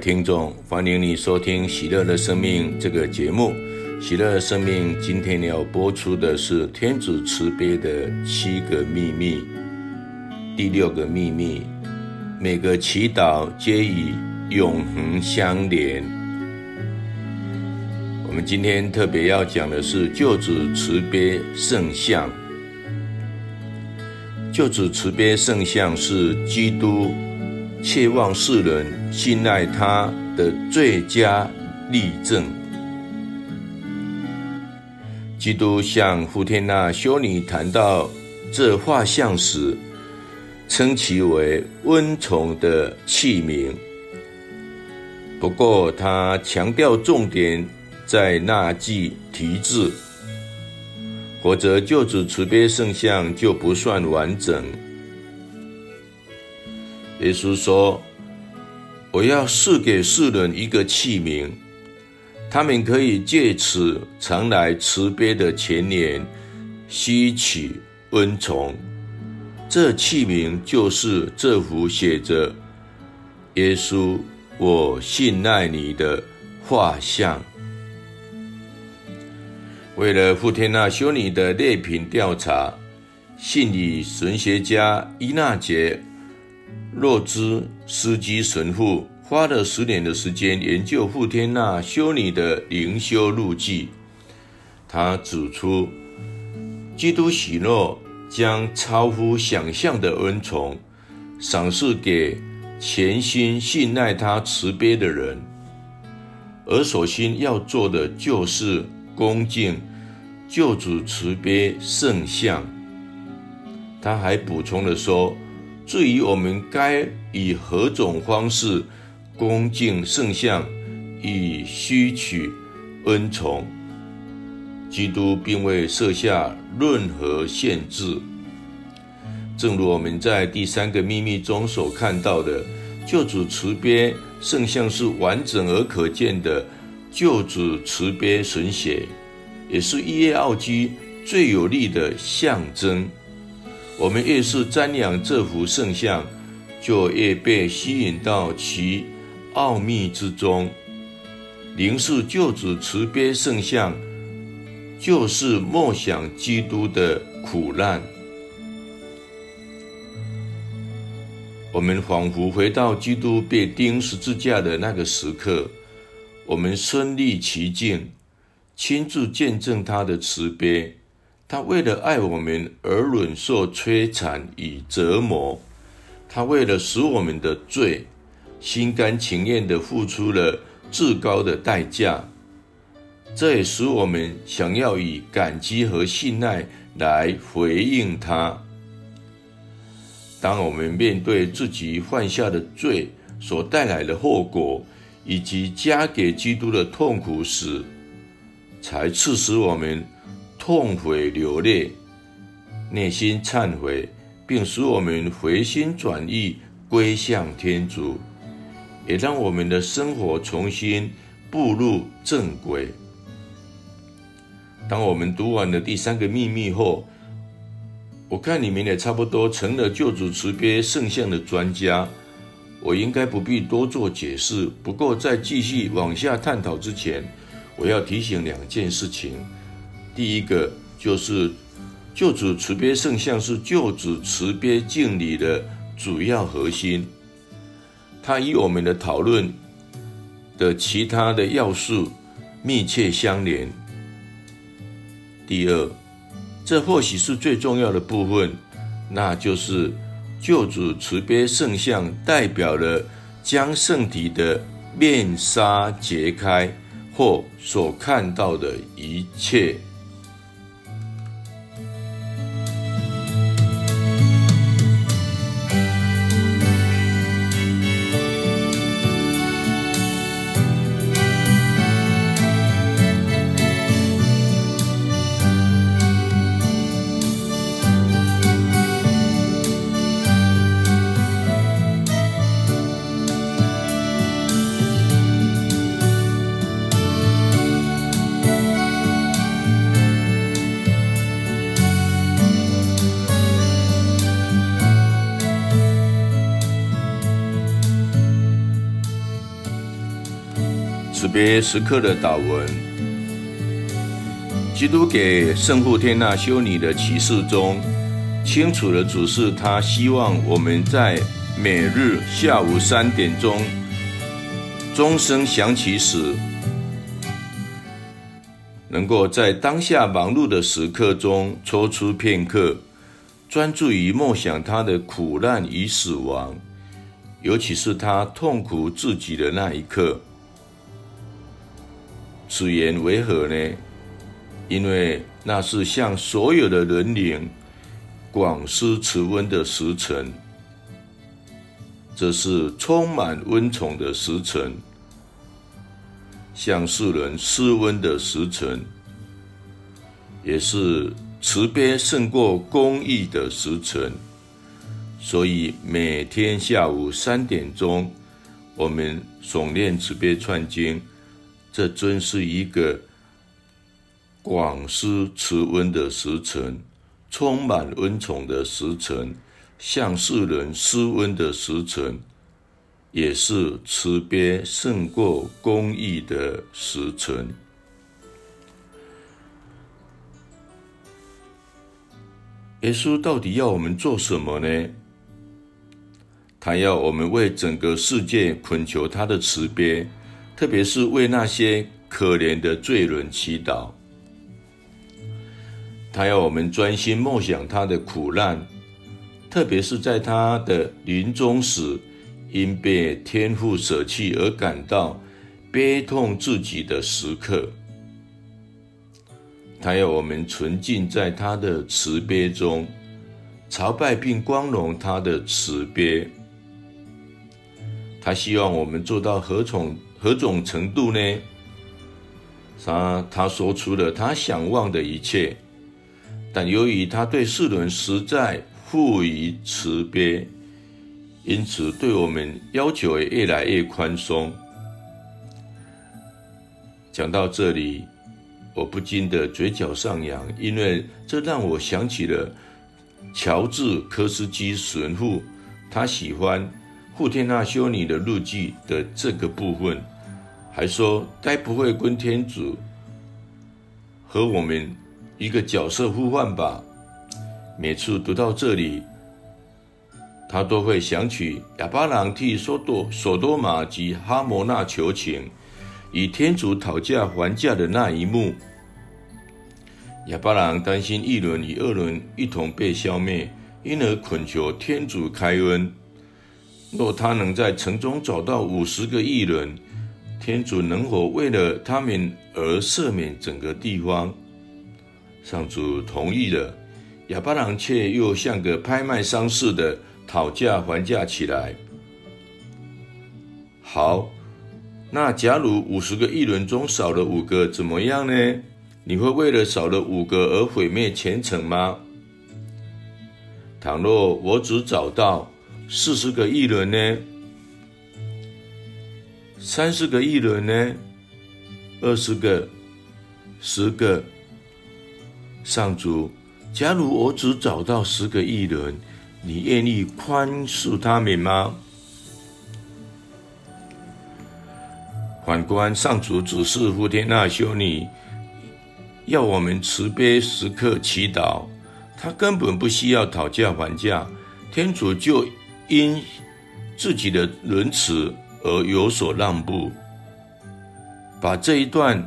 听众，欢迎你收听《喜乐的生命》这个节目。《喜乐的生命》今天要播出的是天主慈悲的七个秘密，第六个秘密：每个祈祷皆与永恒相连。我们今天特别要讲的是救主慈悲圣像。救主慈悲圣像是基督。切望世人信赖他的最佳例证。基督向傅天娜修女谈到这画像时，称其为温从的器皿。不过，他强调重点在那句题字，否则救主慈悲圣像就不算完整。耶稣说：“我要赐给世人一个器皿，他们可以借此常来慈悲的前年吸取温从。这器皿就是这幅写着‘耶稣，我信赖你’的画像。为了傅天娜修女的列品调查，信理神学家伊纳杰。”洛兹斯基神父花了十年的时间研究傅天娜修女的灵修路记。他指出，基督喜诺将超乎想象的恩宠赏赐给全心信赖他慈悲的人，而首先要做的就是恭敬救主慈悲圣像。他还补充了说。至于我们该以何种方式恭敬圣像，以吸取恩宠，基督并未设下任何限制。正如我们在第三个秘密中所看到的，救主慈悲圣像是完整而可见的救主慈悲神血，也是伊耶奥基最有力的象征。我们越是瞻仰这幅圣像，就越被吸引到其奥秘之中。凝视救主慈悲圣像，就是默想基督的苦难。我们仿佛回到基督被钉十字架的那个时刻，我们身历其境，亲自见证他的慈悲。他为了爱我们而忍受摧残与折磨，他为了使我们的罪，心甘情愿地付出了至高的代价。这也使我们想要以感激和信赖来回应他。当我们面对自己犯下的罪所带来的后果，以及加给基督的痛苦时，才促使我们。痛悔流泪，内心忏悔，并使我们回心转意归向天主，也让我们的生活重新步入正轨。当我们读完了第三个秘密后，我看你们也差不多成了救主慈悲圣像的专家，我应该不必多做解释。不过，在继续往下探讨之前，我要提醒两件事情。第一个就是救主慈悲圣像是救主慈悲敬礼的主要核心，它与我们的讨论的其他的要素密切相连。第二，这或许是最重要的部分，那就是救主慈悲圣像代表了将圣体的面纱揭开或所看到的一切。别时刻的祷文，基督给圣父天娜修女的启示中，清楚的指示他希望我们在每日下午三点钟钟声响起时，能够在当下忙碌的时刻中抽出片刻，专注于默想他的苦难与死亡。尤其是他痛苦至极的那一刻，此言为何呢？因为那是向所有的人灵广施慈温的时辰，这是充满温宠的时辰，向世人施温的时辰，也是慈悲胜过公义的时辰。所以每天下午三点钟，我们诵念慈悲串经，这真是一个广施慈温的时辰，充满恩宠的时辰，向世人施温的时辰，也是慈悲胜过公义的时辰。耶稣到底要我们做什么呢？他要我们为整个世界恳求他的慈悲，特别是为那些可怜的罪人祈祷。他要我们专心默想他的苦难，特别是在他的临终时，因被天父舍弃而感到悲痛至极的时刻。他要我们沉浸在他的慈悲中，朝拜并光荣他的慈悲。他希望我们做到何种何种程度呢？他他说出了他想忘的一切，但由于他对世人实在富于慈悲，因此对我们要求也越来越宽松。讲到这里，我不禁的嘴角上扬，因为这让我想起了乔治·科斯基神父，他喜欢。布天娜修女的日记的这个部分，还说该不会跟天主和我们一个角色互换吧？每次读到这里，他都会想起亚巴郎替索多索多玛及哈摩纳求情，与天主讨价还价的那一幕。亚巴郎担心一轮与二轮一同被消灭，因而恳求天主开恩。若他能在城中找到五十个义人，天主能否为了他们而赦免整个地方？上主同意了，亚巴郎却又像个拍卖商似的讨价还价起来。好，那假如五十个义人中少了五个，怎么样呢？你会为了少了五个而毁灭前程吗？倘若我只找到。四十个义人呢？三十个义人呢？二十个？十个？上主，假如我只找到十个义人，你愿意宽恕他们吗？反观上主指示傅天那修女，要我们慈悲时刻祈祷，他根本不需要讨价还价，天主就。因自己的仁慈而有所让步，把这一段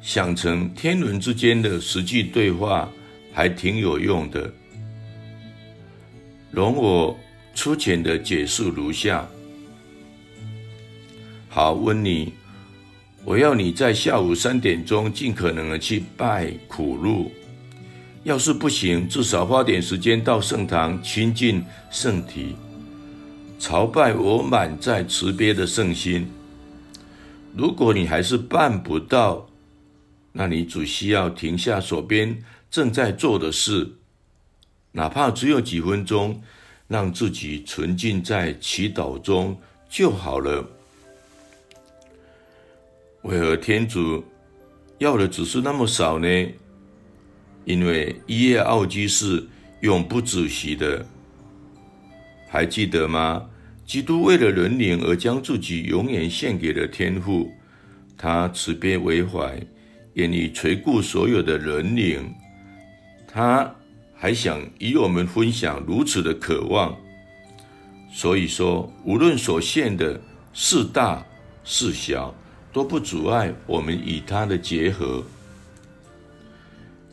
想成天伦之间的实际对话，还挺有用的。容我粗浅的解释如下：好，问你，我要你在下午三点钟尽可能的去拜苦路，要是不行，至少花点时间到圣堂亲近圣体。朝拜我满载慈悲的圣心。如果你还是办不到，那你只需要停下手边正在做的事，哪怕只有几分钟，让自己沉浸在祈祷中就好了。为何天主要的只是那么少呢？因为依夜奥基是永不止息的。还记得吗？基督为了人灵而将自己永远献给了天父，他慈悲为怀，愿意垂顾所有的人灵。他还想与我们分享如此的渴望。所以说，无论所献的是大是小，都不阻碍我们与他的结合。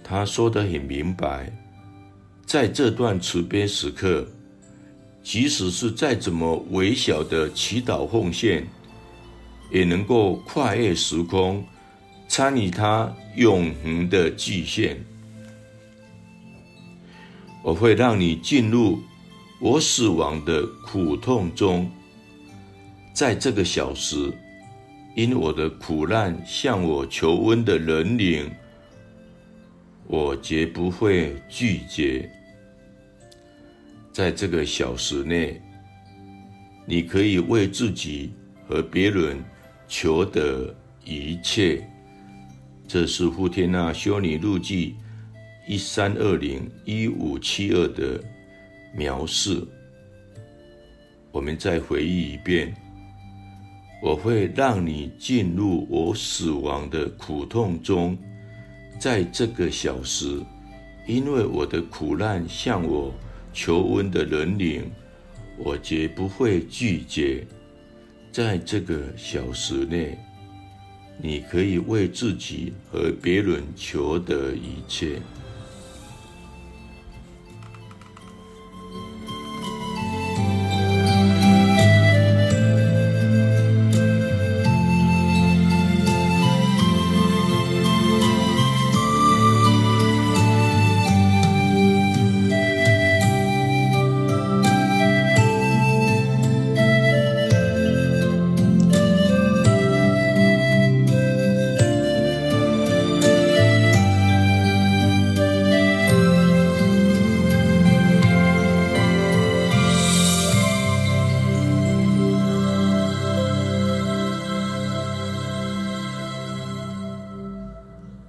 他说得很明白，在这段慈悲时刻，即使是再怎么微小的祈祷奉献，也能够跨越时空，参与他永恒的祭献。我会让你进入我死亡的苦痛中，在这个小时，因我的苦难向我求温的人灵，我绝不会拒绝。在这个小时内，你可以为自己和别人。求得一切，这是富天那修女日记一三二零一五七二的描述。我们再回忆一遍：我会让你进入我死亡的苦痛中，在这个小时，因为我的苦难向我求温的人灵，我绝不会拒绝。在这个小时内，你可以为自己和别人求得一切。